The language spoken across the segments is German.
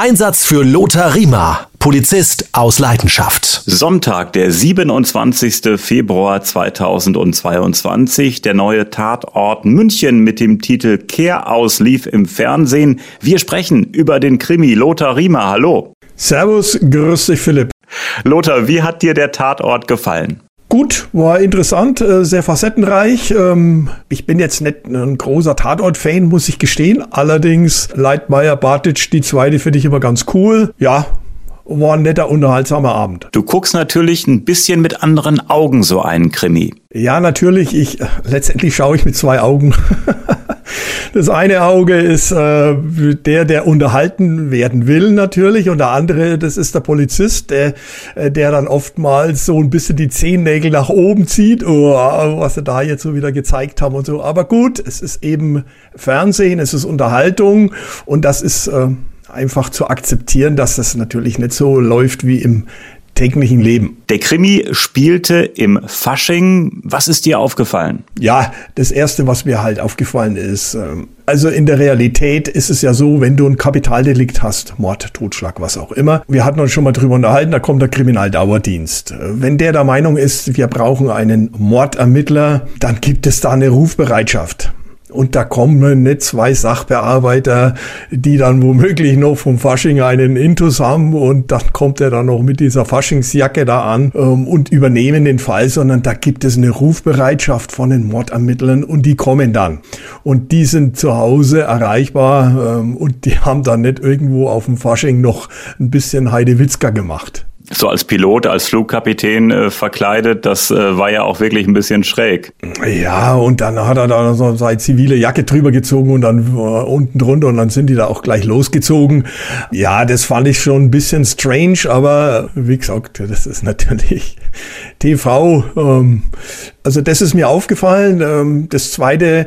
Einsatz für Lothar Riemer, Polizist aus Leidenschaft. Sonntag, der 27. Februar 2022. Der neue Tatort München mit dem Titel Kehraus lief im Fernsehen. Wir sprechen über den Krimi Lothar Riemer. Hallo. Servus, grüß dich Philipp. Lothar, wie hat dir der Tatort gefallen? Gut, war interessant, äh, sehr facettenreich. Ähm, ich bin jetzt nicht ein großer Tatort-Fan, muss ich gestehen. Allerdings Leitmeier, Bartic, die zweite finde ich immer ganz cool. Ja, war ein netter, unterhaltsamer Abend. Du guckst natürlich ein bisschen mit anderen Augen so einen Krimi. Ja, natürlich. Ich, letztendlich schaue ich mit zwei Augen. Das eine Auge ist äh, der, der unterhalten werden will natürlich und der andere, das ist der Polizist, der, äh, der dann oftmals so ein bisschen die Zehennägel nach oben zieht, oh, was sie da jetzt so wieder gezeigt haben und so. Aber gut, es ist eben Fernsehen, es ist Unterhaltung und das ist äh, einfach zu akzeptieren, dass das natürlich nicht so läuft wie im täglichen Leben. Der Krimi spielte im Fasching. Was ist dir aufgefallen? Ja, das Erste, was mir halt aufgefallen ist, ähm, also in der Realität ist es ja so, wenn du ein Kapitaldelikt hast, Mord, Totschlag, was auch immer. Wir hatten uns schon mal drüber unterhalten, da kommt der Kriminaldauerdienst. Wenn der der Meinung ist, wir brauchen einen Mordermittler, dann gibt es da eine Rufbereitschaft. Und da kommen nicht zwei Sachbearbeiter, die dann womöglich noch vom Fasching einen Intus haben und dann kommt er dann noch mit dieser Faschingsjacke da an ähm, und übernehmen den Fall, sondern da gibt es eine Rufbereitschaft von den Mordermittlern und die kommen dann. Und die sind zu Hause erreichbar ähm, und die haben dann nicht irgendwo auf dem Fasching noch ein bisschen Heidewitzka gemacht so als Pilot, als Flugkapitän äh, verkleidet, das äh, war ja auch wirklich ein bisschen schräg. Ja, und dann hat er da so seine zivile Jacke drüber gezogen und dann äh, unten drunter und dann sind die da auch gleich losgezogen. Ja, das fand ich schon ein bisschen strange, aber wie gesagt, das ist natürlich TV. Ähm, also das ist mir aufgefallen. Ähm, das zweite,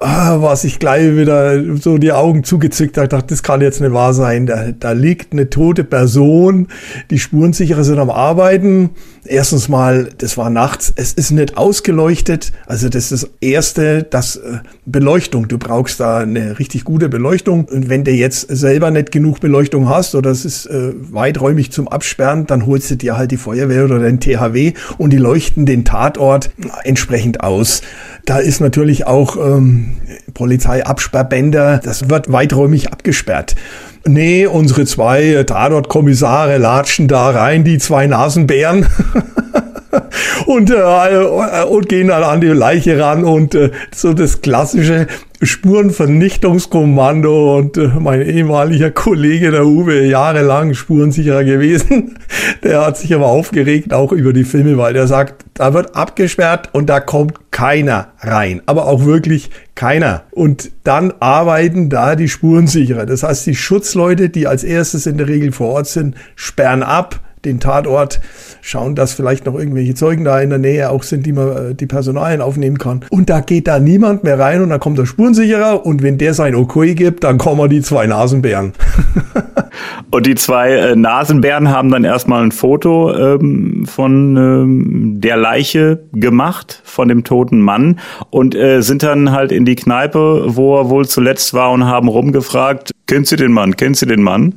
ah, was ich gleich wieder so die Augen zugezückt habe, dachte, das kann jetzt nicht wahr sein. Da, da liegt eine tote Person, die Spurensicherer sind am Arbeiten. Erstens mal, das war nachts, es ist nicht ausgeleuchtet. Also das ist das Erste, das äh, Beleuchtung. Du brauchst da eine richtig gute Beleuchtung. Und wenn du jetzt selber nicht genug Beleuchtung hast oder es ist äh, weiträumig zum Absperren, dann holst du dir halt die Feuerwehr oder den THW und die leuchten den Tatort entsprechend aus. Da ist natürlich auch ähm, Polizeiabsperrbänder, das wird weiträumig abgesperrt. Nee, unsere zwei Tatort-Kommissare latschen da rein, die zwei Nasenbären. und, äh, und gehen dann an die Leiche ran und äh, so das klassische Spurenvernichtungskommando und äh, mein ehemaliger Kollege der Uwe, jahrelang spurensicherer gewesen, der hat sich aber aufgeregt, auch über die Filme, weil der sagt, da wird abgesperrt und da kommt keiner rein, aber auch wirklich keiner. Und dann arbeiten da die Spurensicherer. Das heißt, die Schutzleute, die als erstes in der Regel vor Ort sind, sperren ab, den Tatort, schauen, dass vielleicht noch irgendwelche Zeugen da in der Nähe auch sind, die man äh, die Personalien aufnehmen kann. Und da geht da niemand mehr rein und dann kommt der Spurensicherer und wenn der sein Okay gibt, dann kommen die zwei Nasenbären. und die zwei äh, Nasenbären haben dann erstmal ein Foto ähm, von ähm, der Leiche gemacht, von dem toten Mann und äh, sind dann halt in die Kneipe, wo er wohl zuletzt war und haben rumgefragt, kennst du den Mann, kennst du den Mann?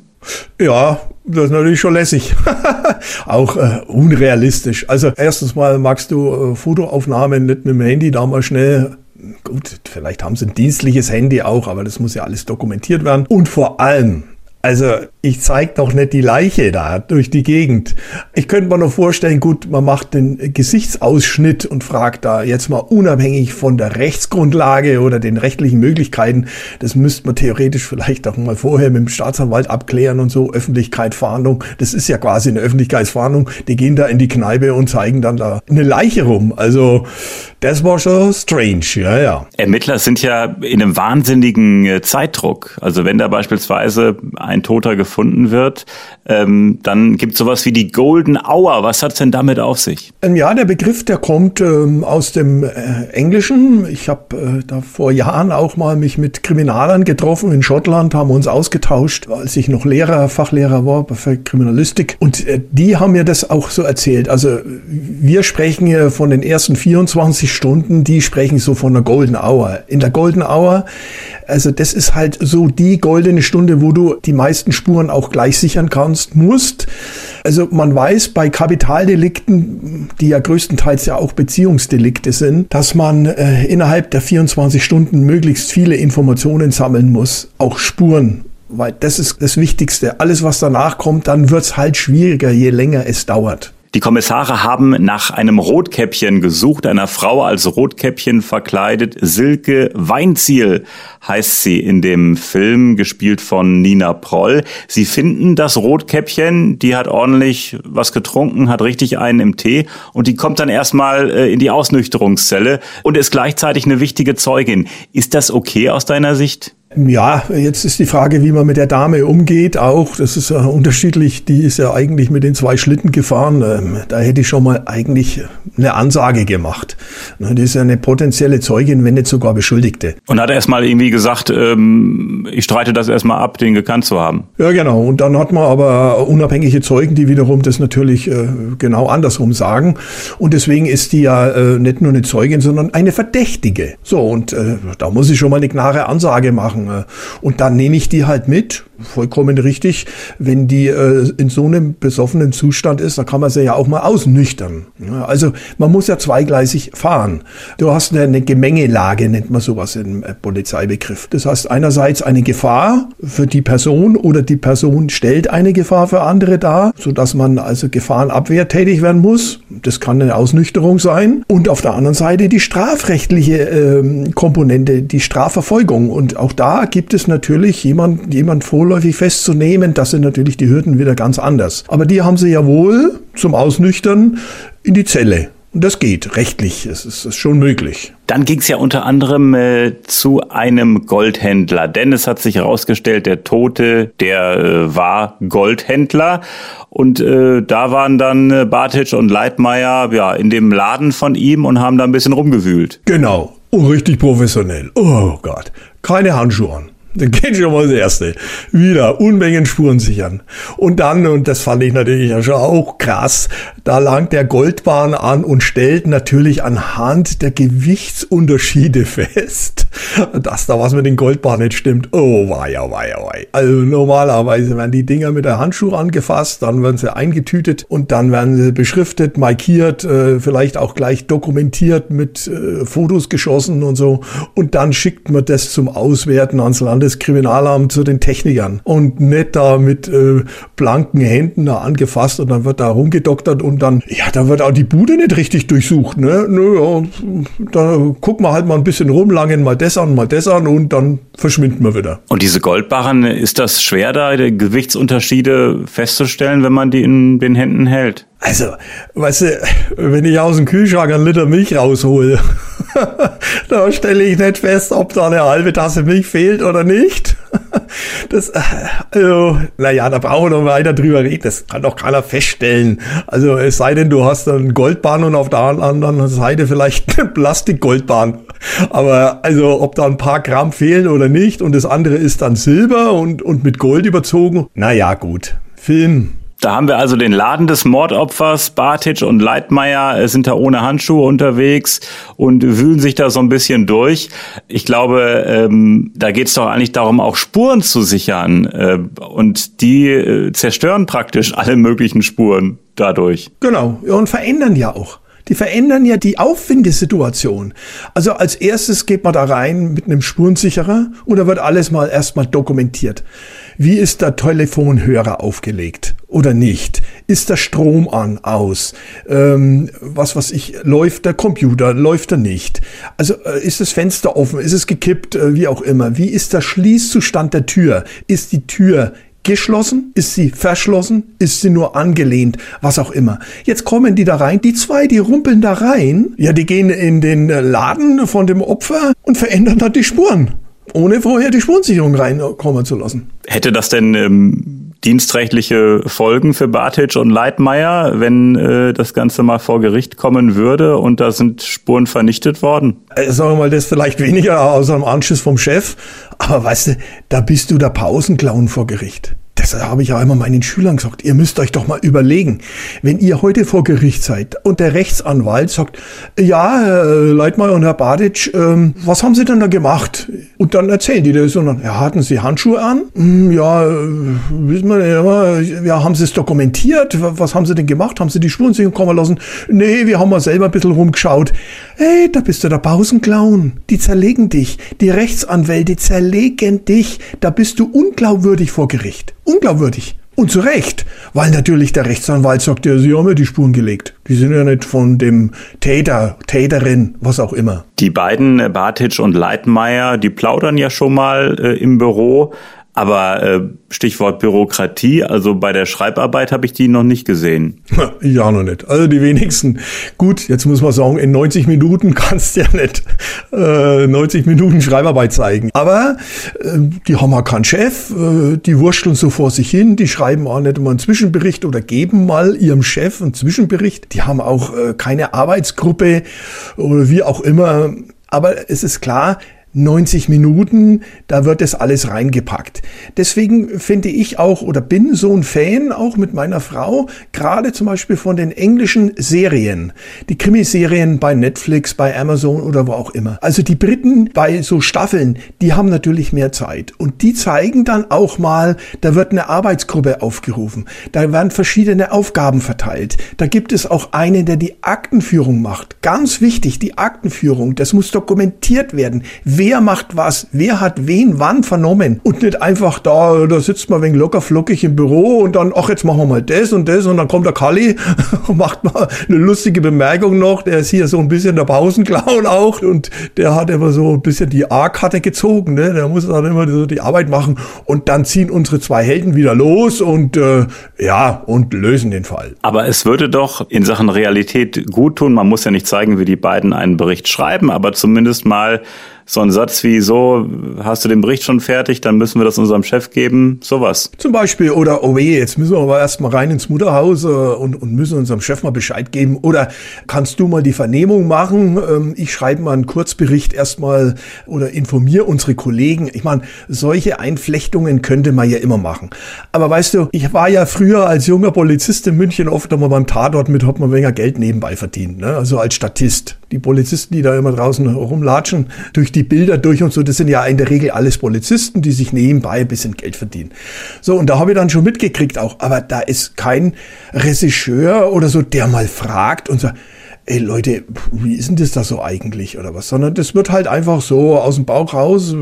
Ja, das ist natürlich schon lässig. auch äh, unrealistisch. Also erstens mal magst du äh, Fotoaufnahmen nicht mit dem Handy da mal schnell Gut, vielleicht haben sie ein dienstliches Handy auch, aber das muss ja alles dokumentiert werden. Und vor allem, also ich zeige doch nicht die Leiche da durch die Gegend. Ich könnte mir nur vorstellen, gut, man macht den Gesichtsausschnitt und fragt da jetzt mal unabhängig von der Rechtsgrundlage oder den rechtlichen Möglichkeiten, das müsste man theoretisch vielleicht auch mal vorher mit dem Staatsanwalt abklären und so, Öffentlichkeit, Fahndung, das ist ja quasi eine Öffentlichkeitsfahndung, die gehen da in die Kneipe und zeigen dann da eine Leiche rum. Also das war schon strange, ja, ja. Ermittler sind ja in einem wahnsinnigen äh, Zeitdruck. Also wenn da beispielsweise ein Toter gefunden wird, ähm, dann gibt es sowas wie die Golden Hour. Was hat's denn damit auf sich? Ähm, ja, der Begriff, der kommt ähm, aus dem äh, Englischen. Ich habe äh, da vor Jahren auch mal mich mit Kriminalern getroffen in Schottland, haben uns ausgetauscht, als ich noch Lehrer, Fachlehrer war für Kriminalistik. Und äh, die haben mir das auch so erzählt. Also wir sprechen hier von den ersten 24 Stunden, die sprechen so von der Golden Hour. In der Golden Hour, also das ist halt so die goldene Stunde, wo du die meisten Spuren auch gleich sichern kannst, musst. Also man weiß bei Kapitaldelikten, die ja größtenteils ja auch Beziehungsdelikte sind, dass man äh, innerhalb der 24 Stunden möglichst viele Informationen sammeln muss, auch Spuren weil das ist das Wichtigste. Alles, was danach kommt, dann wird's halt schwieriger, je länger es dauert. Die Kommissare haben nach einem Rotkäppchen gesucht, einer Frau als Rotkäppchen verkleidet. Silke Weinziel heißt sie in dem Film, gespielt von Nina Proll. Sie finden das Rotkäppchen, die hat ordentlich was getrunken, hat richtig einen im Tee und die kommt dann erstmal äh, in die Ausnüchterungszelle und ist gleichzeitig eine wichtige Zeugin. Ist das okay aus deiner Sicht? Ja, jetzt ist die Frage, wie man mit der Dame umgeht. Auch das ist ja unterschiedlich. Die ist ja eigentlich mit den zwei Schlitten gefahren. Ähm, da hätte ich schon mal eigentlich eine Ansage gemacht. Die ist ja eine potenzielle Zeugin, wenn nicht sogar Beschuldigte. Und hat erst mal irgendwie gesagt, ähm, ich streite das erstmal ab, den gekannt zu haben. Ja, genau. Und dann hat man aber unabhängige Zeugen, die wiederum das natürlich äh, genau andersrum sagen. Und deswegen ist die ja äh, nicht nur eine Zeugin, sondern eine Verdächtige. So, und äh, da muss ich schon mal eine klare Ansage machen machen. Äh, und dann nehme ich die halt mit, vollkommen richtig. Wenn die äh, in so einem besoffenen Zustand ist, dann kann man sie ja auch mal ausnüchtern. Also man muss ja zweigleisig fahren. Du hast eine, Gemengelage, nennt man sowas im äh, Polizeibegriff. Das heißt einerseits eine Gefahr für die Person oder die Person stellt eine Gefahr für andere dar, sodass man also Gefahrenabwehr tätig werden muss. Das kann eine Ausnüchterung sein. Und auf der anderen Seite die strafrechtliche ähm, Komponente, die Strafverfolgung. Und auch da gibt es natürlich jemand, jemand vorläufig festzunehmen. Das sind natürlich die Hürden wieder ganz anders. Aber die haben sie ja wohl zum Ausnüchtern in die Zelle. Und das geht rechtlich, es ist, ist schon möglich. Dann ging es ja unter anderem äh, zu einem Goldhändler, denn es hat sich herausgestellt, der Tote, der äh, war Goldhändler. Und äh, da waren dann äh, Bartic und Leitmeier ja, in dem Laden von ihm und haben da ein bisschen rumgewühlt. Genau. Oh, richtig professionell. Oh Gott. Keine Handschuhe an. Das geht schon mal das Erste. Wieder Unmengen Spuren sichern. Und dann, und das fand ich natürlich auch krass, da langt der Goldbahn an und stellt natürlich anhand der Gewichtsunterschiede fest, dass da was mit den Goldbahnen nicht stimmt. Oh, wei, oh, wei, oh, wei. Also normalerweise werden die Dinger mit der Handschuh angefasst, dann werden sie eingetütet und dann werden sie beschriftet, markiert, äh, vielleicht auch gleich dokumentiert mit äh, Fotos geschossen und so. Und dann schickt man das zum Auswerten ans Land Landeskriminalamt zu den Technikern und nicht da mit äh, blanken Händen da angefasst und dann wird da rumgedoktert und dann, ja, da wird auch die Bude nicht richtig durchsucht, ne? Nö, da gucken wir halt mal ein bisschen rum, langen mal das an, mal das an und dann verschwinden wir wieder. Und diese Goldbarren, ist das schwer da, die Gewichtsunterschiede festzustellen, wenn man die in den Händen hält? Also, weißt du, wenn ich aus dem Kühlschrank einen Liter Milch raushole, da stelle ich nicht fest, ob da eine halbe Tasse Milch fehlt oder nicht. Das, also, naja, da brauchen wir noch weiter drüber reden. Das kann doch keiner feststellen. Also, es sei denn, du hast einen Goldbahn und auf der anderen Seite vielleicht eine Plastikgoldbahn. Aber, also, ob da ein paar Gramm fehlen oder nicht und das andere ist dann Silber und, und mit Gold überzogen. Naja, gut. Film da haben wir also den Laden des Mordopfers. Bartic und Leitmeier äh, sind da ohne Handschuhe unterwegs und wühlen sich da so ein bisschen durch. Ich glaube, ähm, da geht es doch eigentlich darum, auch Spuren zu sichern. Äh, und die äh, zerstören praktisch alle möglichen Spuren dadurch. Genau, und verändern ja auch. Die verändern ja die Auffindesituation. Also als erstes geht man da rein mit einem Spurensicherer und da wird alles mal erstmal dokumentiert. Wie ist der Telefonhörer aufgelegt oder nicht? Ist der Strom an, aus? Ähm, was was ich, läuft der Computer, läuft er nicht? Also äh, ist das Fenster offen, ist es gekippt, äh, wie auch immer? Wie ist der Schließzustand der Tür? Ist die Tür geschlossen? Ist sie verschlossen? Ist sie nur angelehnt? Was auch immer. Jetzt kommen die da rein. Die zwei, die rumpeln da rein. Ja, die gehen in den Laden von dem Opfer und verändern da die Spuren ohne vorher die Spurensicherung reinkommen zu lassen. Hätte das denn ähm, dienstrechtliche Folgen für Bartic und Leitmeier, wenn äh, das Ganze mal vor Gericht kommen würde und da sind Spuren vernichtet worden? Äh, sagen wir mal, das vielleicht weniger aus einem Anschluss vom Chef, aber weißt du, da bist du der Pausenclown vor Gericht Das habe ich auch immer meinen Schülern gesagt. Ihr müsst euch doch mal überlegen, wenn ihr heute vor Gericht seid und der Rechtsanwalt sagt, ja, Herr Leitmeier und Herr Badic, ähm, was haben Sie denn da gemacht? Und dann erzählen die das und dann, ja, hatten Sie Handschuhe an? Hm, ja, äh, wissen wir ja, ja, haben Sie es dokumentiert? Was haben Sie denn gemacht? Haben Sie die Spurensicherung kommen lassen? Nee, wir haben mal selber ein bisschen rumgeschaut. Hey, da bist du der Pausenclown. Die zerlegen dich. Die Rechtsanwälte zerlegen dich. Da bist du unglaubwürdig vor Gericht. Unglaubwürdig. Und zu Recht, weil natürlich der Rechtsanwalt sagt, ja, sie haben ja die Spuren gelegt. Die sind ja nicht von dem Täter, Täterin, was auch immer. Die beiden, äh, Bartic und Leitmeier, die plaudern ja schon mal äh, im Büro. Aber äh, Stichwort Bürokratie, also bei der Schreibarbeit habe ich die noch nicht gesehen. Ja, noch nicht. Also die wenigsten. Gut, jetzt muss man sagen, in 90 Minuten kannst du ja nicht äh, 90 Minuten Schreibarbeit zeigen. Aber äh, die haben auch keinen Chef, äh, die wursteln so vor sich hin, die schreiben auch nicht immer einen Zwischenbericht oder geben mal ihrem Chef einen Zwischenbericht. Die haben auch äh, keine Arbeitsgruppe oder wie auch immer. Aber es ist klar, 90 Minuten, da wird das alles reingepackt. Deswegen finde ich auch oder bin so ein Fan auch mit meiner Frau, gerade zum Beispiel von den englischen Serien, die Krimiserien bei Netflix, bei Amazon oder wo auch immer. Also die Briten bei so Staffeln, die haben natürlich mehr Zeit und die zeigen dann auch mal, da wird eine Arbeitsgruppe aufgerufen, da werden verschiedene Aufgaben verteilt, da gibt es auch einen, der die Aktenführung macht. Ganz wichtig, die Aktenführung, das muss dokumentiert werden wer macht was, wer hat wen wann vernommen und nicht einfach da, da sitzt man wegen locker flockig im Büro und dann, ach, jetzt machen wir mal das und das und dann kommt der Kalli und macht mal eine lustige Bemerkung noch, der ist hier so ein bisschen der Pausenclown auch und der hat immer so ein bisschen die A-Karte gezogen, ne? der muss dann immer so die Arbeit machen und dann ziehen unsere zwei Helden wieder los und äh, ja, und lösen den Fall. Aber es würde doch in Sachen Realität gut tun, man muss ja nicht zeigen, wie die beiden einen Bericht schreiben, aber zumindest mal so ein Satz wie so, hast du den Bericht schon fertig, dann müssen wir das unserem Chef geben, sowas. Zum Beispiel, oder oh weh, jetzt müssen wir aber erstmal rein ins Mutterhaus äh, und, und müssen unserem Chef mal Bescheid geben. Oder kannst du mal die Vernehmung machen? Ähm, ich schreibe mal einen Kurzbericht erstmal oder informiere unsere Kollegen. Ich meine, solche Einflechtungen könnte man ja immer machen. Aber weißt du, ich war ja früher als junger Polizist in München oft einmal beim Tatort mit, hat man weniger Geld nebenbei verdient. Ne? Also als Statist. Die Polizisten, die da immer draußen rumlatschen, durch die Bilder durch und so, das sind ja in der Regel alles Polizisten, die sich nebenbei ein bisschen Geld verdienen. So, und da habe ich dann schon mitgekriegt auch, aber da ist kein Regisseur oder so, der mal fragt und sagt, ey Leute, wie ist denn das da so eigentlich oder was? Sondern das wird halt einfach so aus dem Bauch raus,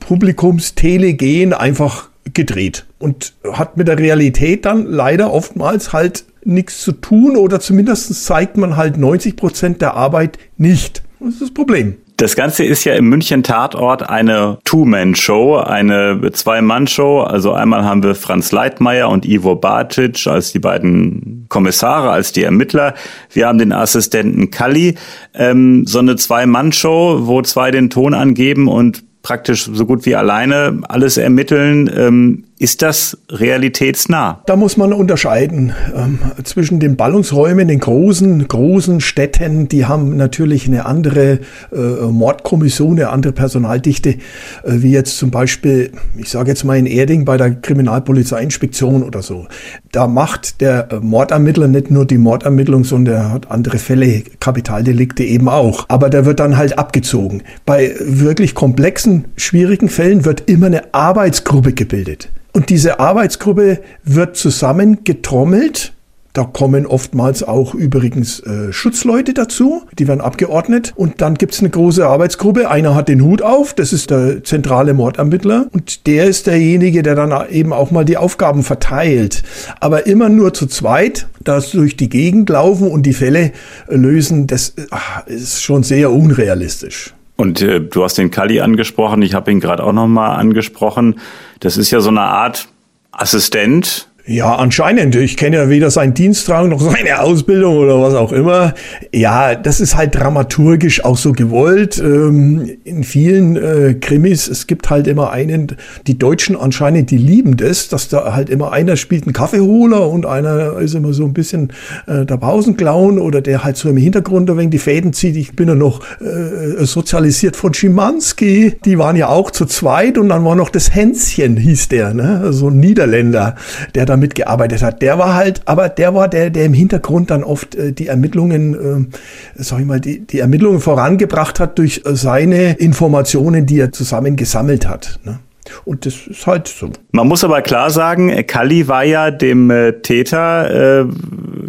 Publikumstele gehen, einfach gedreht und hat mit der Realität dann leider oftmals halt nichts zu tun oder zumindest zeigt man halt 90 Prozent der Arbeit nicht. Das ist das Problem. Das Ganze ist ja im München Tatort eine Two-Man-Show, eine Zwei-Mann-Show. Also einmal haben wir Franz Leitmeier und Ivo Bartic als die beiden Kommissare, als die Ermittler. Wir haben den Assistenten Kalli. Ähm, so eine Zwei-Mann-Show, wo zwei den Ton angeben und praktisch so gut wie alleine alles ermitteln. Ähm, ist das realitätsnah? Da muss man unterscheiden ähm, zwischen den Ballungsräumen, den großen, großen Städten, die haben natürlich eine andere äh, Mordkommission, eine andere Personaldichte, äh, wie jetzt zum Beispiel, ich sage jetzt mal in Erding bei der Kriminalpolizeiinspektion oder so. Da macht der Mordermittler nicht nur die Mordermittlung, sondern er hat andere Fälle, Kapitaldelikte eben auch. Aber der wird dann halt abgezogen. Bei wirklich komplexen, schwierigen Fällen wird immer eine Arbeitsgruppe gebildet. Und diese Arbeitsgruppe wird zusammengetrommelt. Da kommen oftmals auch übrigens äh, Schutzleute dazu, die werden abgeordnet. Und dann gibt's eine große Arbeitsgruppe. Einer hat den Hut auf, das ist der zentrale Mordermittler. Und der ist derjenige, der dann eben auch mal die Aufgaben verteilt. Aber immer nur zu zweit, das durch die Gegend laufen und die Fälle lösen, das ach, ist schon sehr unrealistisch. Und äh, du hast den Kali angesprochen, ich habe ihn gerade auch nochmal angesprochen. Das ist ja so eine Art Assistent, Ja, anscheinend. Ich kenne ja weder seinen Dienstrang noch seine Ausbildung oder was auch immer. Ja, das ist halt dramaturgisch auch so gewollt. Ähm, in vielen äh, Krimis, es gibt halt immer einen, die Deutschen anscheinend, die lieben das, dass da halt immer einer spielt einen Kaffeeholer und einer ist immer so ein bisschen äh, der Pausenclown oder der halt so im Hintergrund ein wenig die Fäden zieht. Ich bin ja noch äh, sozialisiert von Schimanski. Die waren ja auch zu zweit und dann war noch das Hänschen, hieß der, ne? so ein Niederländer, der da mitgearbeitet hat. Der war halt, aber der war der, der im Hintergrund dann oft äh, die Ermittlungen, äh, sag ich mal, die, die Ermittlungen vorangebracht hat durch äh, seine Informationen, die er zusammen gesammelt hat. Ne? Und das ist halt so. Man muss aber klar sagen, Kalli war ja dem äh, Täter äh,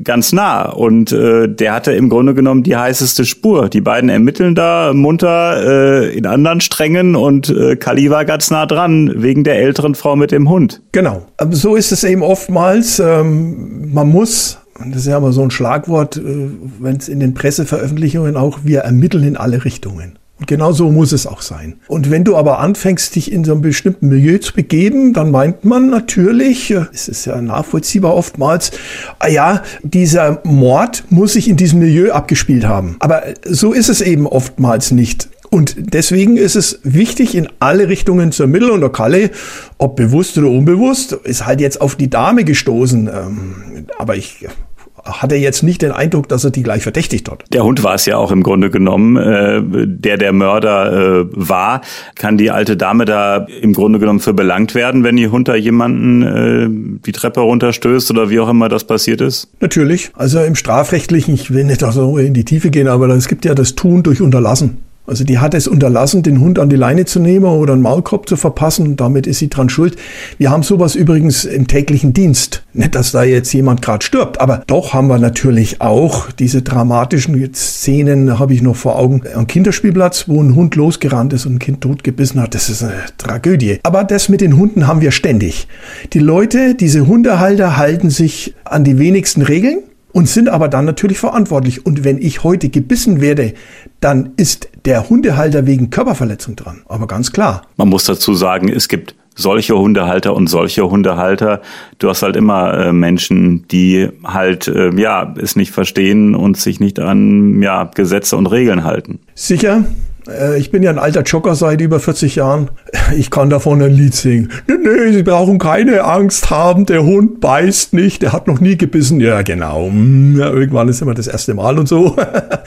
ganz nah und äh, der hatte im Grunde genommen die heißeste Spur. Die beiden ermitteln da munter äh, in anderen Strängen und äh, Kalli war ganz nah dran wegen der älteren Frau mit dem Hund. Genau. Aber so ist es eben oftmals. Ähm, man muss das ist ja immer so ein Schlagwort, äh, wenn es in den Presseveröffentlichungen auch, wir ermitteln in alle Richtungen. Und genau so muss es auch sein. Und wenn du aber anfängst, dich in so einem bestimmten Milieu zu begeben, dann meint man natürlich, äh, es ist ja nachvollziehbar oftmals, ah ja, dieser Mord muss sich in diesem Milieu abgespielt haben. Aber so ist es eben oftmals nicht. Und deswegen ist es wichtig, in alle Richtungen zu ermitteln. Und der Kalle, ob bewusst oder unbewusst, ist halt jetzt auf die Dame gestoßen. Ähm, aber ich hat er jetzt nicht den Eindruck, dass er die gleich verdächtigt hat. Der Hund war es ja auch im Grunde genommen, äh, der der Mörder äh, war. Kann die alte Dame da im Grunde genommen für belangt werden, wenn ihr Hund da jemanden äh, die Treppe runterstößt oder wie auch immer das passiert ist? Natürlich. Also im strafrechtlichen, ich will nicht so in die Tiefe gehen, aber es gibt ja das Tun durch Unterlassen. Also die hat es unterlassen, den Hund an die Leine zu nehmen oder einen Maulkorb zu verpassen. Damit ist sie dran schuld. Wir haben sowas übrigens im täglichen Dienst. Nicht, dass da jetzt jemand gerade stirbt, aber doch haben wir natürlich auch diese dramatischen Szenen, habe ich noch vor Augen, am Kinderspielplatz, wo ein Hund losgerannt ist und ein Kind totgebissen hat. Das ist eine Tragödie. Aber das mit den Hunden haben wir ständig. Die Leute, diese Hundehalter halten sich an die wenigsten Regeln und sind aber dann natürlich verantwortlich. Und wenn ich heute gebissen werde, dann ist der Hundehalter wegen Körperverletzung dran. Aber ganz klar. Man muss dazu sagen, es gibt solche Hundehalter und solche Hundehalter. Du hast halt immer äh, Menschen, die halt äh, ja es nicht verstehen und sich nicht an ja Gesetze und Regeln halten. Sicher, ich bin ja ein alter Jogger seit über 40 Jahren. Ich kann davon ein Lied singen. Nee, nee, Sie brauchen keine Angst haben, der Hund beißt nicht, der hat noch nie gebissen. Ja, genau. Hm, ja, irgendwann ist immer das erste Mal und so.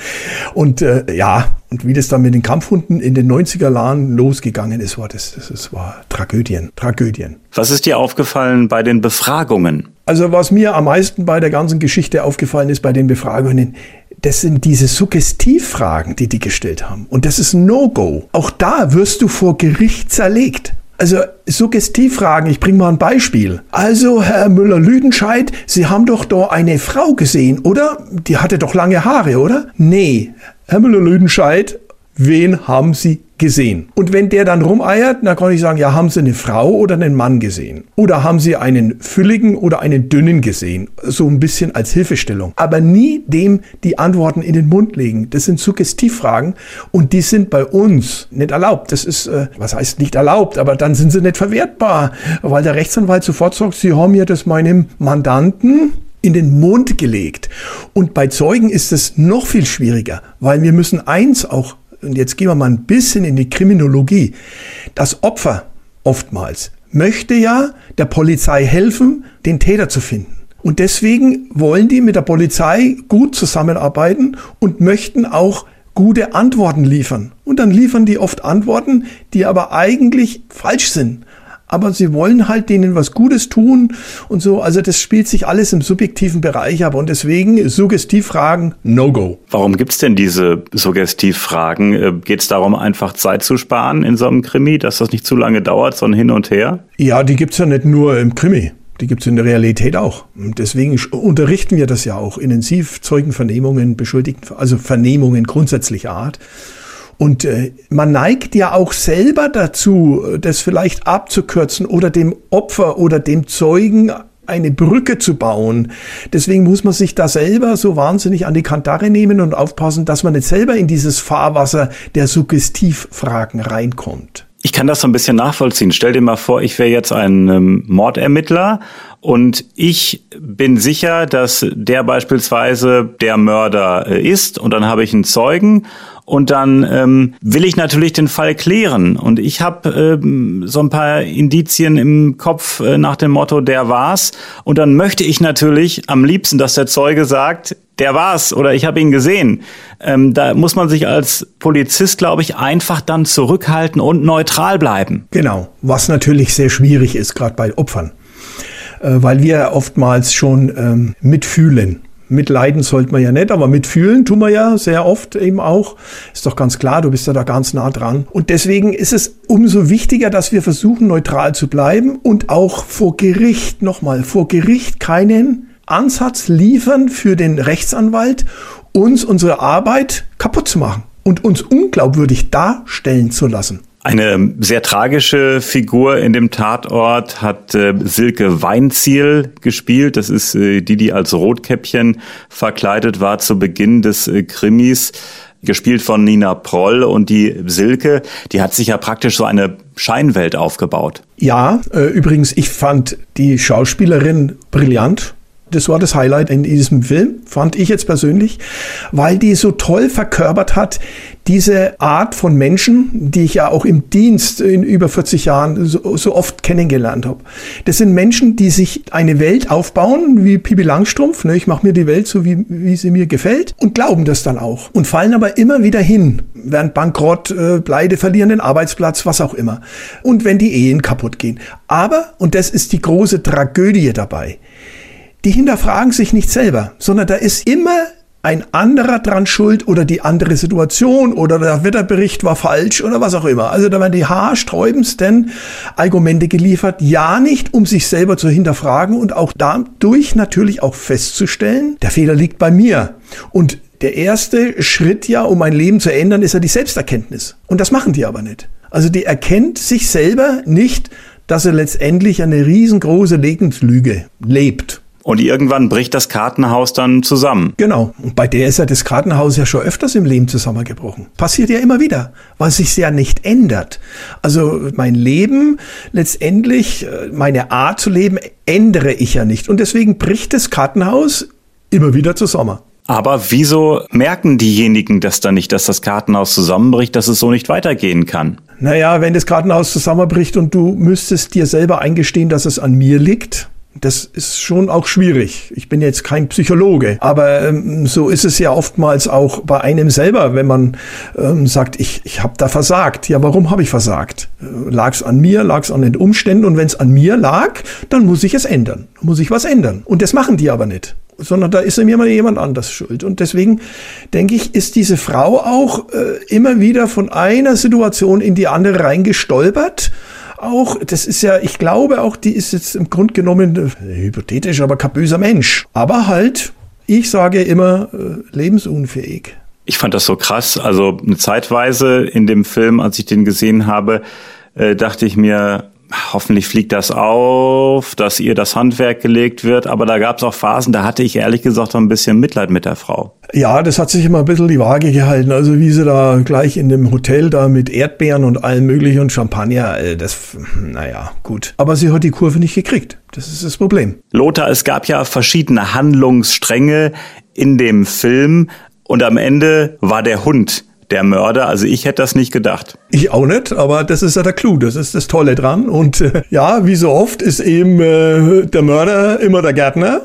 Und äh, ja, und wie das dann mit den Kampfhunden in den 90er Jahren losgegangen ist, war das, das, das war Tragödien, Tragödien. Was ist dir aufgefallen bei den Befragungen? Also was mir am meisten bei der ganzen Geschichte aufgefallen ist bei den Befragungen, das sind diese Suggestivfragen, die die gestellt haben. Und das ist No-Go. Auch da wirst du vor Gericht zerlegt. Also Suggestivfragen, ich bringe mal ein Beispiel. Also, Herr Müller-Lüdenscheid, Sie haben doch da eine Frau gesehen, oder? Die hatte doch lange Haare, oder? Nee, Herr Müller-Lüdenscheid, wen haben Sie gesehen. Und wenn der dann rumeiert, dann kann ich sagen, ja, haben Sie eine Frau oder einen Mann gesehen? Oder haben Sie einen fülligen oder einen dünnen gesehen? So ein bisschen als Hilfestellung. Aber nie dem die Antworten in den Mund legen. Das sind Suggestivfragen und die sind bei uns nicht erlaubt. Das ist, äh, was heißt nicht erlaubt, aber dann sind sie nicht verwertbar, weil der Rechtsanwalt sofort sagt, Sie haben ja das meinem Mandanten in den Mund gelegt. Und bei Zeugen ist es noch viel schwieriger, weil wir müssen eins auch und jetzt gehen wir mal ein bisschen in die Kriminologie, das Opfer oftmals möchte ja der Polizei helfen, den Täter zu finden. Und deswegen wollen die mit der Polizei gut zusammenarbeiten und möchten auch gute Antworten liefern. Und dann liefern die oft Antworten, die aber eigentlich falsch sind aber sie wollen halt denen was Gutes tun und so. Also das spielt sich alles im subjektiven Bereich ab und deswegen Suggestivfragen No-Go. Warum gibt's denn diese Suggestivfragen? Äh, Geht es darum, einfach Zeit zu sparen in so einem Krimi, dass das nicht zu lange dauert, sondern hin und her? Ja, die gibt's ja nicht nur im Krimi. Die gibt's in der Realität auch. Und deswegen unterrichten wir das ja auch intensiv, Zeugenvernehmungen, Beschuldigten, also Vernehmungen grundsätzlicher Art. Und äh, man neigt ja auch selber dazu, das vielleicht abzukürzen oder dem Opfer oder dem Zeugen eine Brücke zu bauen. Deswegen muss man sich da selber so wahnsinnig an die Kantare nehmen und aufpassen, dass man nicht selber in dieses Fahrwasser der Suggestivfragen reinkommt. Ich kann das so ein bisschen nachvollziehen. Stell dir mal vor, ich wäre jetzt ein ähm, Mordermittler und ich bin sicher, dass der beispielsweise der Mörder äh, ist und dann habe ich einen Zeugen und dann ähm, will ich natürlich den Fall klären. Und ich habe ähm, so ein paar Indizien im Kopf äh, nach dem Motto, der war's. Und dann möchte ich natürlich am liebsten, dass der Zeuge sagt, der war's oder ich habe ihn gesehen. Ähm, da muss man sich als Polizist, glaube ich, einfach dann zurückhalten und neutral bleiben. Genau, was natürlich sehr schwierig ist, gerade bei Opfern, weil wir oftmals schon ähm, mitfühlen mitleiden sollte man ja nicht, aber mitfühlen tun wir ja sehr oft eben auch. Ist doch ganz klar, du bist ja da ganz nah dran. Und deswegen ist es umso wichtiger, dass wir versuchen, neutral zu bleiben und auch vor Gericht, nochmal, vor Gericht keinen Ansatz liefern für den Rechtsanwalt, uns unsere Arbeit kaputt zu machen und uns unglaubwürdig darstellen zu lassen. Eine sehr tragische Figur in dem Tatort hat äh, Silke Weinziel gespielt. Das ist äh, die, die als Rotkäppchen verkleidet war zu Beginn des äh, Krimis gespielt von Nina Proll und die Silke, die hat sich ja praktisch so eine Scheinwelt aufgebaut. Ja, äh, übrigens, ich fand die Schauspielerin brillant. Das war das Highlight in diesem Film, fand ich jetzt persönlich, weil die so toll verkörpert hat, diese Art von Menschen, die ich ja auch im Dienst in über 40 Jahren so, so oft kennengelernt habe. Das sind Menschen, die sich eine Welt aufbauen, wie Pipi Langstrumpf, ne, ich mache mir die Welt so, wie, wie sie mir gefällt, und glauben das dann auch. Und fallen aber immer wieder hin, werden bankrott, äh, pleite, verlieren den Arbeitsplatz, was auch immer. Und wenn die Ehen kaputt gehen. Aber, und das ist die große Tragödie dabei, die hinterfragen sich nicht selber, sondern da ist immer ein anderer dran schuld oder die andere Situation oder der Wetterbericht war falsch oder was auch immer. Also da werden die haarsträubendsten Argumente geliefert, ja nicht, um sich selber zu hinterfragen und auch dadurch natürlich auch festzustellen, der Fehler liegt bei mir. Und der erste Schritt ja, um ein Leben zu ändern, ist ja die Selbsterkenntnis. Und das machen die aber nicht. Also die erkennt sich selber nicht, dass er letztendlich eine riesengroße Lebenslüge lebt. Und irgendwann bricht das Kartenhaus dann zusammen. Genau. Und bei der ist ja das Kartenhaus ja schon öfters im Leben zusammengebrochen. Passiert ja immer wieder, weil sich ja nicht ändert. Also mein Leben, letztendlich äh, meine Art zu leben, ändere ich ja nicht. Und deswegen bricht das Kartenhaus immer wieder zusammen. Aber wieso merken diejenigen das dann nicht, dass das Kartenhaus zusammenbricht, dass es so nicht weitergehen kann? Naja, wenn das Kartenhaus zusammenbricht und du müsstest dir selber eingestehen, dass es an mir liegt, das ist schon auch schwierig. Ich bin jetzt kein Psychologe, aber ähm, so ist es ja oftmals auch bei einem selber, wenn man ähm, sagt, ich, ich habe da versagt. Ja, warum habe ich versagt? Äh, lag es an mir, lag es an den Umständen und wenn es an mir lag, dann muss ich es ändern, muss ich was ändern. Und das machen die aber nicht sondern da ist mir mal jemand anders schuld. Und deswegen denke ich, ist diese Frau auch äh, immer wieder von einer Situation in die andere reingestolpert auch, das ist ja, ich glaube auch, die ist jetzt im Grunde genommen äh, hypothetisch, aber kein böser Mensch. Aber halt, ich sage immer, äh, lebensunfähig. Ich fand das so krass. Also eine Zeitweise in dem Film, als ich den gesehen habe, äh, dachte ich mir, hoffentlich fliegt das auf, dass ihr das Handwerk gelegt wird. Aber da gab es auch Phasen, da hatte ich ehrlich gesagt auch ein bisschen Mitleid mit der Frau. Ja, das hat sich immer ein bisschen die Waage gehalten. Also wie sie da gleich in dem Hotel da mit Erdbeeren und allem möglichen und Champagner, äh, das, naja, gut. Aber sie hat die Kurve nicht gekriegt. Das ist das Problem. Lothar, es gab ja verschiedene Handlungsstränge in dem Film und am Ende war der Hund der Mörder. Also ich hätte das nicht gedacht. Ich auch nicht, aber das ist ja der Clou, das ist das Tolle dran. Und äh, ja, wie so oft ist eben äh, der Mörder immer der Gärtner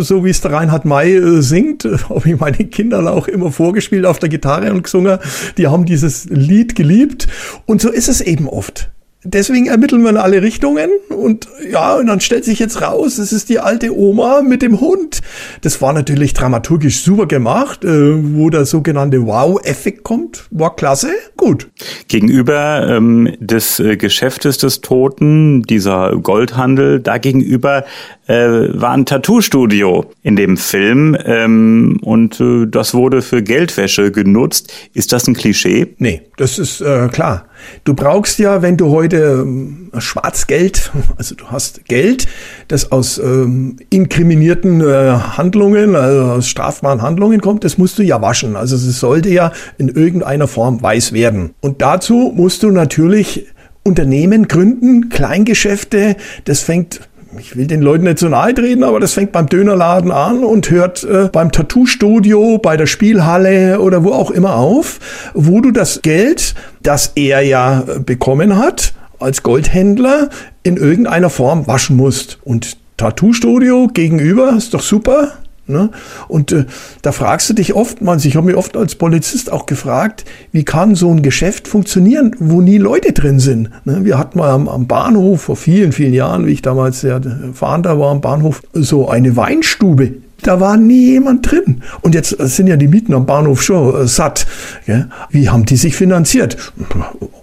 so wie es der Reinhard May äh, singt, habe ich meinen Kindern auch immer vorgespielt auf der Gitarre und gesungen. Die haben dieses Lied geliebt. Und so ist es eben oft. Deswegen ermitteln wir in alle Richtungen und ja, und dann stellt sich jetzt raus, es ist die alte Oma mit dem Hund. Das war natürlich dramaturgisch super gemacht, äh, wo der sogenannte Wow-Effekt kommt. War klasse, gut. Gegenüber ähm, des äh, Geschäftes des Toten, dieser Goldhandel, da gegenüber äh, war ein Tattoo-Studio in dem Film ähm, und äh, das wurde für Geldwäsche genutzt. Ist das ein Klischee? Nee, das ist äh, klar. Du brauchst ja, wenn du heute ähm, Schwarzgeld, also du hast Geld, das aus ähm, inkriminierten äh, Handlungen, also aus strafbaren Handlungen kommt, das musst du ja waschen. Also es sollte ja in irgendeiner Form weiß werden. Und dazu musst du natürlich Unternehmen gründen, Kleingeschäfte. Das fängt ich will den Leuten nicht so nahe treten, aber das fängt beim Dönerladen an und hört äh, beim Tattoo-Studio, bei der Spielhalle oder wo auch immer auf, wo du das Geld, das er ja äh, bekommen hat, als Goldhändler in irgendeiner Form waschen musst. Und Tattoo-Studio gegenüber ist doch super. Ne? Und äh, da fragst du dich oftmals, ich habe mich oft als Polizist auch gefragt, wie kann so ein Geschäft funktionieren, wo nie Leute drin sind. Ne? Wir hatten mal am, am, Bahnhof vor vielen, vielen Jahren, wie ich damals ja Fahnder war am Bahnhof, so eine Weinstube. Da war nie jemand drin. Und jetzt sind ja die Mieten am Bahnhof schon äh, satt. Gell? Wie haben die sich finanziert?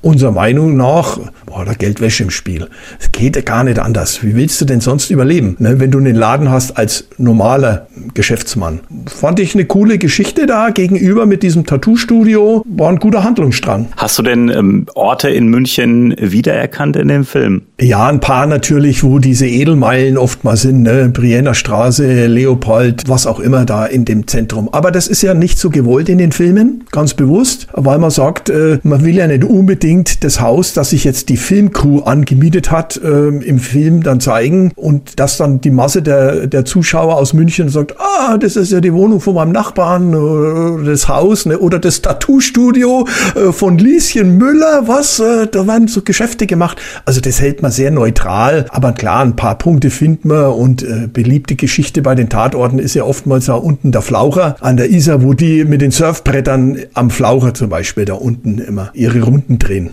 Unserer Meinung nach war da Geldwäsche im Spiel. Es geht gar nicht anders. Wie willst du denn sonst überleben, ne, wenn du einen Laden hast als normaler Geschäftsmann? Fand ich eine coole Geschichte da gegenüber mit diesem Tattoo-Studio. War ein guter Handlungsstrang. Hast du denn ähm, Orte in München wiedererkannt in dem Film? Ja, ein paar natürlich, wo diese Edelmeilen oft mal sind. Ne? Brienner Straße, Leopold, was auch immer da in dem Zentrum. Aber das ist ja nicht so gewollt in den Filmen, ganz bewusst, weil man sagt, äh, man will ja nicht unbedingt das Haus, das sich jetzt die Filmcrew angemietet hat, äh, im Film dann zeigen und dass dann die Masse der, der Zuschauer aus München sagt, ah, das ist ja die Wohnung von meinem Nachbarn oder das Haus ne, oder das Tattoo-Studio äh, von Lieschen Müller, was, äh, da werden so Geschäfte gemacht. Also das hält man sehr neutral, aber klar, ein paar Punkte findet man und äh, beliebte Geschichte bei den Tatorten ist ja oftmals da unten der Flaucher an der Isar, wo die mit den Surfbrettern am Flaucher zum Beispiel da unten immer ihre Runden drehen.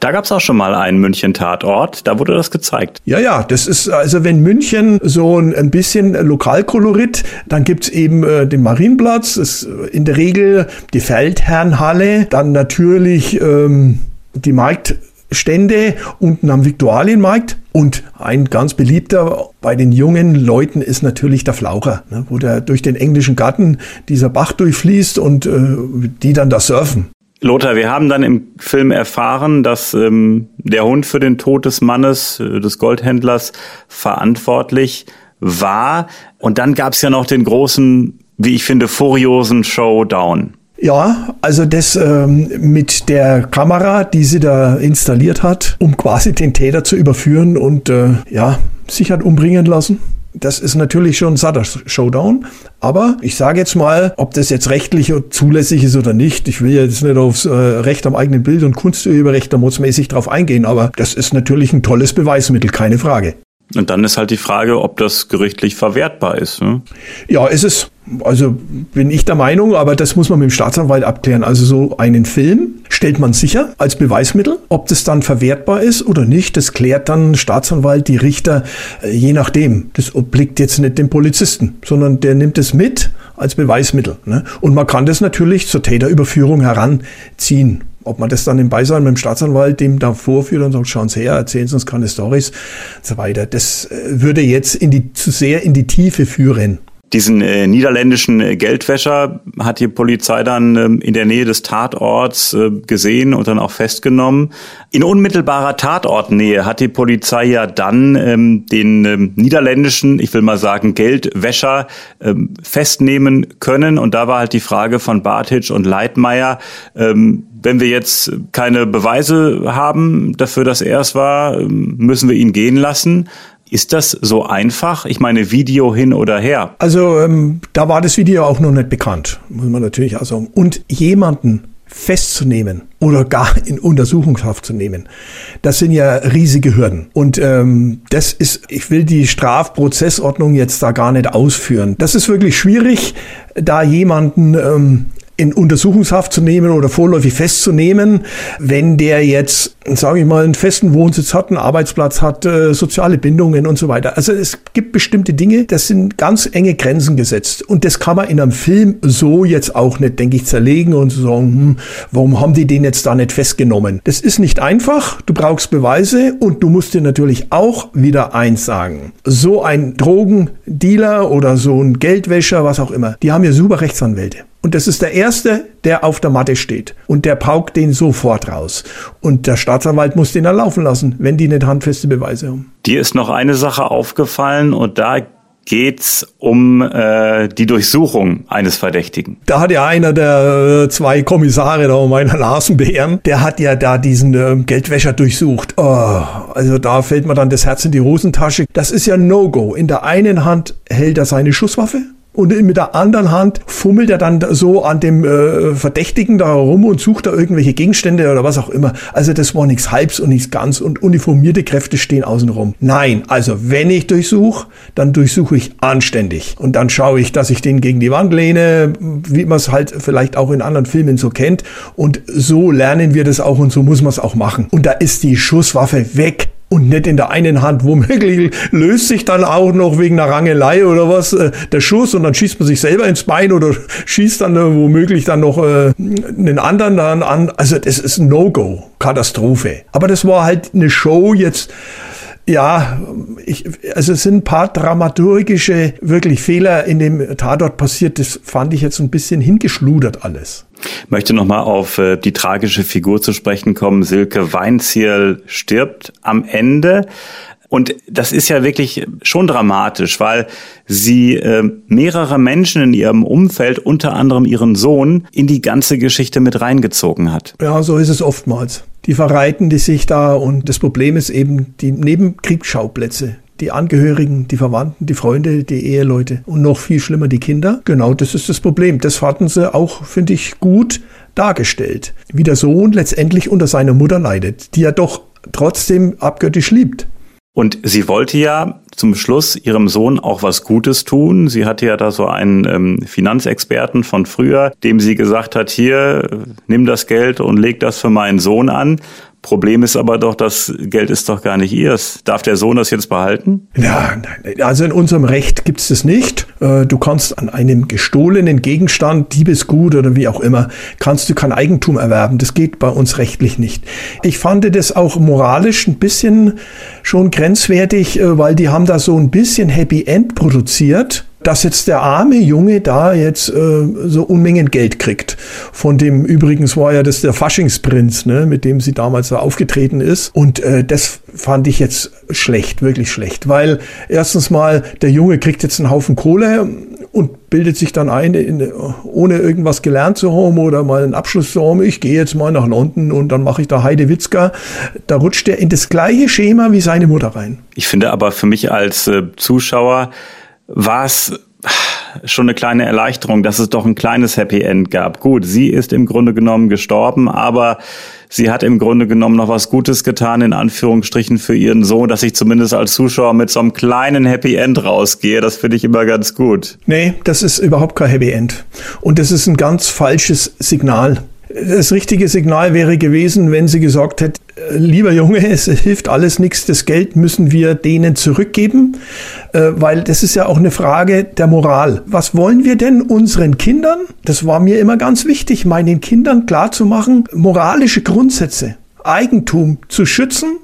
Da gab es auch schon mal einen München-Tatort, da wurde das gezeigt. Ja, ja, das ist, also wenn München so ein, ein bisschen Lokalkolorit, dann gibt's eben äh, den Marienplatz, ist in der Regel die Feldherrnhalle, dann natürlich ähm, die Marktstände unten am Viktualienmarkt. Und ein ganz beliebter bei den jungen Leuten ist natürlich der Flaucher, ne, wo der durch den englischen Garten dieser Bach durchfließt und äh, die dann da surfen. Lothar, wir haben dann im Film erfahren, dass ähm, der Hund für den Tod des Mannes, äh, des Goldhändlers, verantwortlich war. Und dann gab es ja noch den großen, wie ich finde, furiosen Showdown. Ja, also das ähm, mit der Kamera, die sie da installiert hat, um quasi den Täter zu überführen und äh, ja, sich hat umbringen lassen. Das ist natürlich schon ein satter Showdown. Aber ich sage jetzt mal, ob das jetzt rechtlich zulässig ist oder nicht. Ich will jetzt nicht aufs äh, Recht am eigenen Bild und Kunsturheberrecht da mutsmäßig drauf eingehen. Aber das ist natürlich ein tolles Beweismittel, keine Frage. Und dann ist halt die Frage, ob das gerichtlich verwertbar ist. Ne? Ja, ist es. Also bin ich der Meinung, aber das muss man mit dem Staatsanwalt abklären. Also so einen Film stellt man sicher als Beweismittel. Ob das dann verwertbar ist oder nicht, das klärt dann Staatsanwalt, die Richter, äh, je nachdem. Das obliegt jetzt nicht dem Polizisten, sondern der nimmt es mit als Beweismittel. Ne? Und man kann das natürlich zur Täterüberführung heranziehen. Ob man das dann im Beisein mit dem Staatsanwalt dem da vorführt und sagt, schauen Sie her, erzählen Sie uns keine Stories und so weiter. Das äh, würde jetzt in die, zu sehr in die Tiefe führen. Diesen äh, niederländischen äh, Geldwäscher hat die Polizei dann ähm, in der Nähe des Tatorts äh, gesehen und dann auch festgenommen. In unmittelbarer Tatortnähe hat die Polizei ja dann ähm, den ähm, niederländischen, ich will mal sagen, Geldwäscher ähm, festnehmen können. Und da war halt die Frage von Bartitsch und Leitmeier, ähm, wenn wir jetzt keine Beweise haben dafür, dass er es war, ähm, müssen wir ihn gehen lassen. Ist das so einfach? Ich meine, Video hin oder her. Also ähm, da war das Video auch noch nicht bekannt, muss man natürlich auch sagen. Und jemanden festzunehmen oder gar in Untersuchungshaft zu nehmen, das sind ja riesige Hürden. Und ähm, das ist, ich will die Strafprozessordnung jetzt da gar nicht ausführen. Das ist wirklich schwierig, da jemanden ähm, in Untersuchungshaft zu nehmen oder vorläufig festzunehmen, wenn der jetzt, sage ich mal, einen festen Wohnsitz hat, einen Arbeitsplatz hat, äh, soziale Bindungen und so weiter. Also es gibt bestimmte Dinge, das sind ganz enge Grenzen gesetzt. Und das kann man in einem Film so jetzt auch nicht, denke ich, zerlegen und sagen, hm, warum haben die den jetzt da nicht festgenommen? Das ist nicht einfach, du brauchst Beweise und du musst dir natürlich auch wieder eins sagen. So ein Drogendealer oder so ein Geldwäscher, was auch immer, die haben ja super Rechtsanwälte. Und das ist der Erste, der auf der Matte steht. Und der paukt den sofort raus. Und der Staatsanwalt muss den erlaufen lassen, wenn die nicht handfeste Beweise haben. Dir ist noch eine Sache aufgefallen und da geht's um äh, die Durchsuchung eines Verdächtigen. Da hat ja einer der äh, zwei Kommissare da meiner Nasenbären, der hat ja da diesen äh, Geldwäscher durchsucht. Oh, also da fällt mir dann das Herz in die Hosentasche. Das ist ja No-Go. In der einen Hand hält er seine Schusswaffe und mit der anderen Hand fummelt er dann so an dem äh, Verdächtigen da rum und sucht da irgendwelche Gegenstände oder was auch immer. Also das war nichts Halbs und nichts ganz und uniformierte Kräfte stehen außenrum. Nein, also wenn ich durchsuche, dann durchsuche ich anständig und dann schaue ich, dass ich den gegen die Wand lehne, wie man es halt vielleicht auch in anderen Filmen so kennt und so lernen wir das auch und so muss man es auch machen. Und da ist die Schusswaffe weg und nicht in der einen Hand. Womöglich löst sich dann auch noch wegen einer Rangelei oder was äh, der Schuss und dann schießt man sich selber ins Bein oder schießt dann äh, womöglich dann noch äh, einen anderen dann an. Also das ist No-Go, Katastrophe. Aber das war halt eine Show jetzt ja, ich, also es sind ein paar dramaturgische wirklich Fehler in dem Tatort passiert. Das fand ich jetzt ein bisschen hingeschludert alles. Ich möchte nochmal auf äh, die tragische Figur zu sprechen kommen. Silke Weinziel stirbt am Ende. Und das ist ja wirklich schon dramatisch, weil sie äh, mehrere Menschen in ihrem Umfeld, unter anderem ihren Sohn, in die ganze Geschichte mit reingezogen hat. Ja, so ist es oftmals. Die verreiten die sich da und das Problem ist eben die Nebenkriegsschauplätze. Die Angehörigen, die Verwandten, die Freunde, die Eheleute und noch viel schlimmer die Kinder. Genau, das ist das Problem. Das hatten sie auch, finde ich, gut dargestellt. Wie der Sohn letztendlich unter seiner Mutter leidet, die er doch trotzdem abgöttisch liebt. Und sie wollte ja zum Schluss ihrem Sohn auch was Gutes tun. Sie hatte ja da so einen ähm, Finanzexperten von früher, dem sie gesagt hat, hier, nimm das Geld und leg das für meinen Sohn an. Problem ist aber doch, das Geld ist doch gar nicht ihrs. Darf der Sohn das jetzt behalten? Ja, nein, also in unserem Recht gibt es das nicht. Äh, du kannst an einem gestohlenen Gegenstand, Diebesgut oder wie auch immer, kannst du kein Eigentum erwerben. Das geht bei uns rechtlich nicht. Ich fand das auch moralisch ein bisschen schon grenzwertig, äh, weil die haben da so ein bisschen Happy End produziert dass jetzt der arme Junge da jetzt äh, so Unmengen Geld kriegt. Von dem übrigens war ja das der Faschingsprinz, ne, mit dem sie damals da aufgetreten ist. Und äh, das fand ich jetzt schlecht, wirklich schlecht, weil erstens mal der Junge kriegt jetzt einen Haufen Kohle und bildet sich dann ein, in, ohne irgendwas gelernt zu haben oder mal einen Abschluss zu haben. Ich gehe jetzt mal nach London und dann mache ich da Heide Witzka. Da rutscht er in das gleiche Schema wie seine Mutter rein. Ich finde aber für mich als äh, Zuschauer war es schon eine kleine Erleichterung, dass es doch ein kleines Happy End gab. Gut, sie ist im Grunde genommen gestorben, aber sie hat im Grunde genommen noch was Gutes getan, in Anführungsstrichen, für ihren Sohn, dass ich zumindest als Zuschauer mit so einem kleinen Happy End rausgehe. Das finde ich immer ganz gut. Nee, das ist überhaupt kein Happy End. Und das ist ein ganz falsches Signal. Das richtige Signal wäre gewesen, wenn sie gesagt hätte, lieber Junge, es hilft alles nichts, das Geld müssen wir denen zurückgeben, äh, weil das ist ja auch eine Frage der Moral. Was wollen wir denn unseren Kindern? Das war mir immer ganz wichtig, meinen Kindern klarzumachen, moralische Grundsätze, Eigentum zu schützen,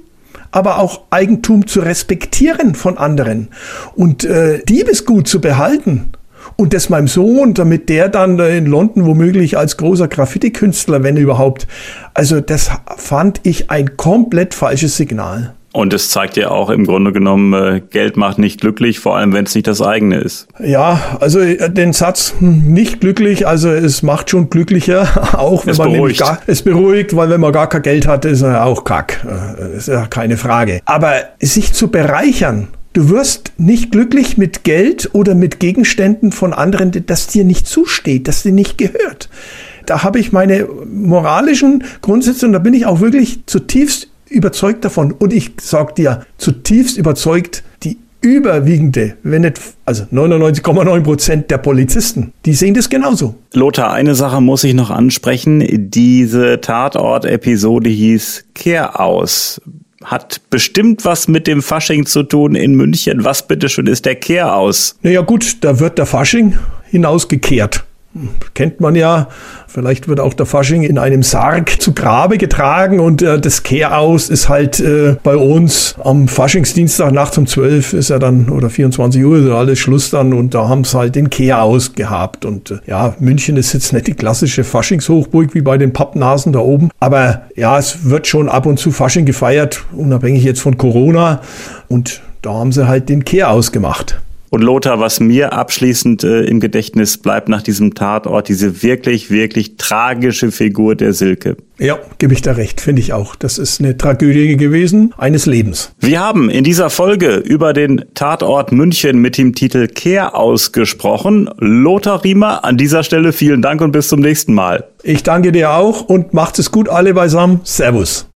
aber auch Eigentum zu respektieren von anderen und äh, Diebesgut zu behalten und das meinem Sohn, damit der dann in London womöglich als großer Graffiti-Künstler, wenn überhaupt. Also das fand ich ein komplett falsches Signal. Und es zeigt ja auch im Grunde genommen, äh, Geld macht nicht glücklich, vor allem wenn es nicht das eigene ist. Ja, also äh, den Satz hm, nicht glücklich, also es macht schon glücklicher, auch wenn es man beruhigt. gar, es beruhigt, weil wenn man gar kein Geld hat, ist er auch kack. Äh, ist ja keine Frage. Aber sich zu bereichern, Du wirst nicht glücklich mit Geld oder mit Gegenständen von anderen, das dir nicht zusteht, das dir nicht gehört. Da habe ich meine moralischen Grundsätze und da bin ich auch wirklich zutiefst überzeugt davon. Und ich sage dir, zutiefst überzeugt, die überwiegende, wenn nicht, also 99,9 Prozent der Polizisten, die sehen das genauso. Lothar, eine Sache muss ich noch ansprechen. Diese Tatort-Episode hieß Kehr aus hat bestimmt was mit dem Fasching zu tun in München. Was bitteschön ist der Kehr aus? Naja gut, da wird der Fasching hinausgekehrt. Kennt man ja, Vielleicht wird auch der Fasching in einem Sarg zu Grabe getragen und äh, das Kehraus ist halt äh, bei uns am Faschingsdienstag nachts um 12 ist ja dann oder 24 Uhr ist alles Schluss dann und da haben sie halt den Kehraus gehabt und äh, ja, München ist jetzt nicht die klassische Faschingshochburg wie bei den Pappnasen da oben, aber ja, es wird schon ab und zu Fasching gefeiert, unabhängig jetzt von Corona und da haben sie halt den Kehraus gemacht. Und Lothar, was mir abschließend äh, im Gedächtnis bleibt nach diesem Tatort, diese wirklich, wirklich tragische Figur der Silke. Ja, gebe ich da recht, finde ich auch. Das ist eine Tragödie gewesen eines Lebens. Wir haben in dieser Folge über den Tatort München mit dem Titel Kehr ausgesprochen. Lothar Riemer, an dieser Stelle vielen Dank und bis zum nächsten Mal. Ich danke dir auch und macht es gut alle beisammen. Servus.